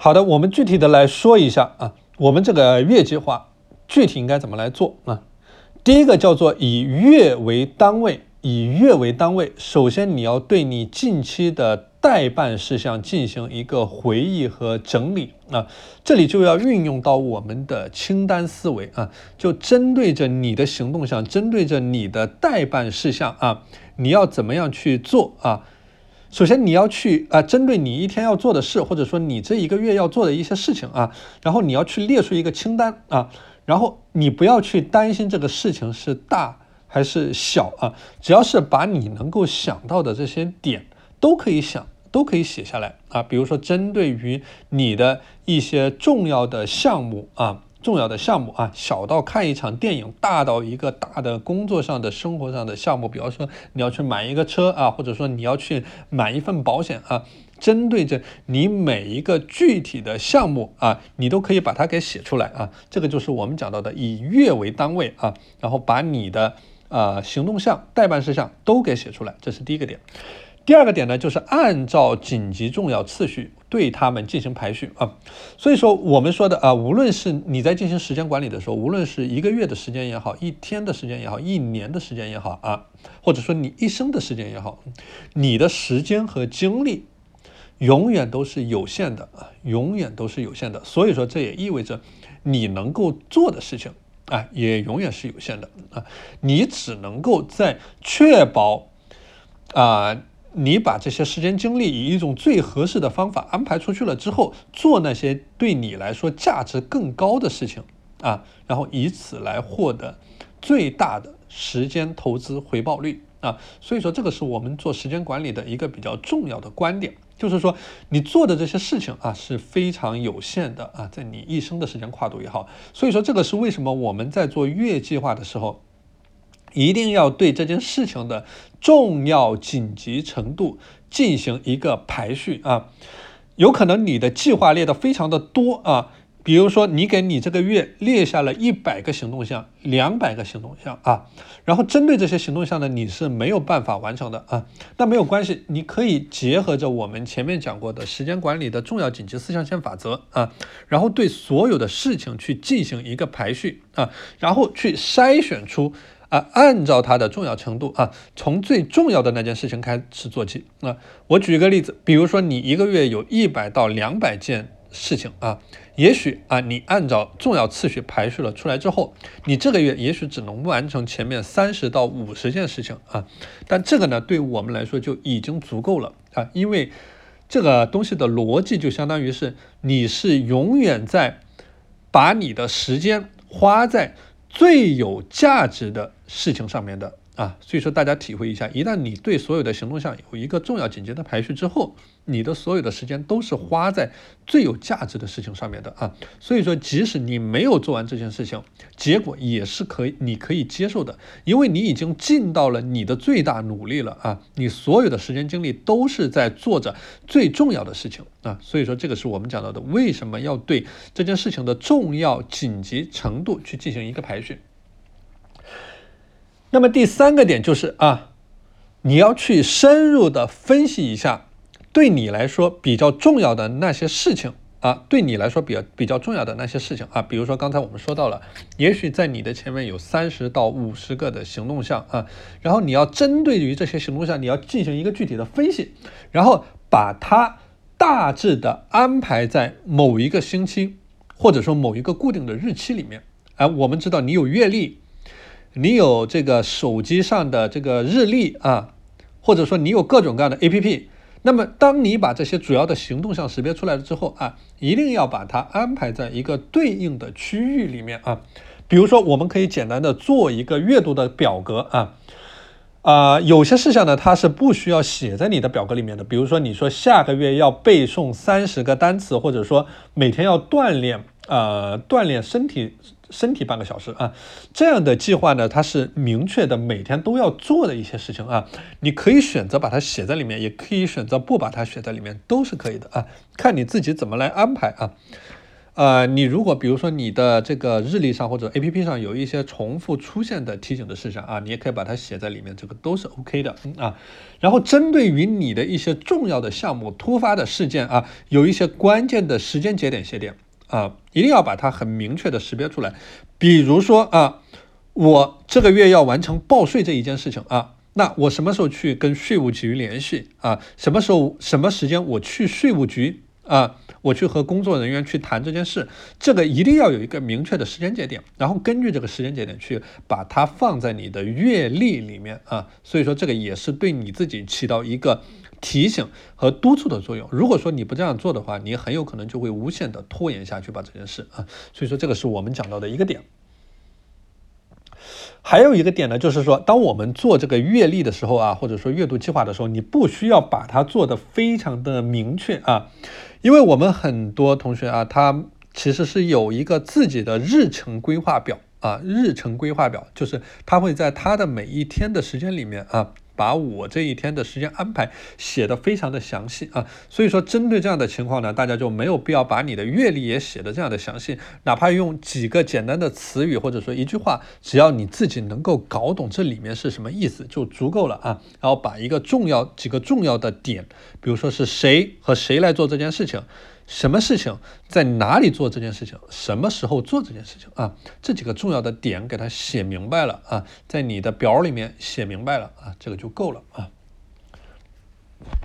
好的，我们具体的来说一下啊，我们这个月计划具体应该怎么来做啊？第一个叫做以月为单位，以月为单位，首先你要对你近期的。代办事项进行一个回忆和整理啊，这里就要运用到我们的清单思维啊，就针对着你的行动项，针对着你的代办事项啊，你要怎么样去做啊？首先你要去啊，针对你一天要做的事，或者说你这一个月要做的一些事情啊，然后你要去列出一个清单啊，然后你不要去担心这个事情是大还是小啊，只要是把你能够想到的这些点。都可以想，都可以写下来啊。比如说，针对于你的一些重要的项目啊，重要的项目啊，小到看一场电影，大到一个大的工作上的、生活上的项目。比方说，你要去买一个车啊，或者说你要去买一份保险啊。针对着你每一个具体的项目啊，你都可以把它给写出来啊。这个就是我们讲到的以月为单位啊，然后把你的呃行动项、代办事项都给写出来，这是第一个点。第二个点呢，就是按照紧急重要次序对他们进行排序啊。所以说我们说的啊，无论是你在进行时间管理的时候，无论是一个月的时间也好，一天的时间也好，一年的时间也好啊，或者说你一生的时间也好，你的时间和精力永远都是有限的啊，永远都是有限的。所以说这也意味着你能够做的事情啊，也永远是有限的啊。你只能够在确保啊。你把这些时间精力以一种最合适的方法安排出去了之后，做那些对你来说价值更高的事情啊，然后以此来获得最大的时间投资回报率啊。所以说，这个是我们做时间管理的一个比较重要的观点，就是说你做的这些事情啊是非常有限的啊，在你一生的时间跨度也好。所以说，这个是为什么我们在做月计划的时候。一定要对这件事情的重要紧急程度进行一个排序啊，有可能你的计划列的非常的多啊。比如说，你给你这个月列下了一百个行动项、两百个行动项啊，然后针对这些行动项呢，你是没有办法完成的啊。那没有关系，你可以结合着我们前面讲过的时间管理的重要紧急四象限法则啊，然后对所有的事情去进行一个排序啊，然后去筛选出啊，按照它的重要程度啊，从最重要的那件事情开始做起啊。我举一个例子，比如说你一个月有一百到两百件。事情啊，也许啊，你按照重要次序排序了出来之后，你这个月也许只能完成前面三十到五十件事情啊，但这个呢，对我们来说就已经足够了啊，因为这个东西的逻辑就相当于是你是永远在把你的时间花在最有价值的事情上面的。啊，所以说大家体会一下，一旦你对所有的行动项有一个重要紧急的排序之后，你的所有的时间都是花在最有价值的事情上面的啊。所以说，即使你没有做完这件事情，结果也是可以，你可以接受的，因为你已经尽到了你的最大努力了啊。你所有的时间精力都是在做着最重要的事情啊。所以说，这个是我们讲到的，为什么要对这件事情的重要紧急程度去进行一个排序。那么第三个点就是啊，你要去深入的分析一下，对你来说比较重要的那些事情啊，对你来说比较比较重要的那些事情啊，比如说刚才我们说到了，也许在你的前面有三十到五十个的行动项啊，然后你要针对于这些行动项，你要进行一个具体的分析，然后把它大致的安排在某一个星期，或者说某一个固定的日期里面。哎，我们知道你有阅历。你有这个手机上的这个日历啊，或者说你有各种各样的 APP，那么当你把这些主要的行动项识别出来了之后啊，一定要把它安排在一个对应的区域里面啊。比如说，我们可以简单的做一个阅读的表格啊，啊，有些事项呢它是不需要写在你的表格里面的，比如说你说下个月要背诵三十个单词，或者说每天要锻炼呃锻炼身体。身体半个小时啊，这样的计划呢，它是明确的，每天都要做的一些事情啊。你可以选择把它写在里面，也可以选择不把它写在里面，都是可以的啊。看你自己怎么来安排啊。呃，你如果比如说你的这个日历上或者 A P P 上有一些重复出现的提醒的事项啊，你也可以把它写在里面，这个都是 O K 的啊。然后针对于你的一些重要的项目、突发的事件啊，有一些关键的时间节点节点啊，一定要把它很明确的识别出来。比如说啊，我这个月要完成报税这一件事情啊。那我什么时候去跟税务局联系啊？什么时候、什么时间我去税务局啊？我去和工作人员去谈这件事，这个一定要有一个明确的时间节点，然后根据这个时间节点去把它放在你的阅历里面啊。所以说这个也是对你自己起到一个提醒和督促的作用。如果说你不这样做的话，你很有可能就会无限的拖延下去把这件事啊。所以说这个是我们讲到的一个点。还有一个点呢，就是说，当我们做这个阅历的时候啊，或者说阅读计划的时候，你不需要把它做的非常的明确啊，因为我们很多同学啊，他其实是有一个自己的日程规划表啊，日程规划表就是他会在他的每一天的时间里面啊。把我这一天的时间安排写的非常的详细啊，所以说针对这样的情况呢，大家就没有必要把你的阅历也写的这样的详细，哪怕用几个简单的词语或者说一句话，只要你自己能够搞懂这里面是什么意思就足够了啊。然后把一个重要几个重要的点，比如说是谁和谁来做这件事情。什么事情在哪里做这件事情？什么时候做这件事情啊？这几个重要的点给它写明白了啊，在你的表里面写明白了啊，这个就够了啊。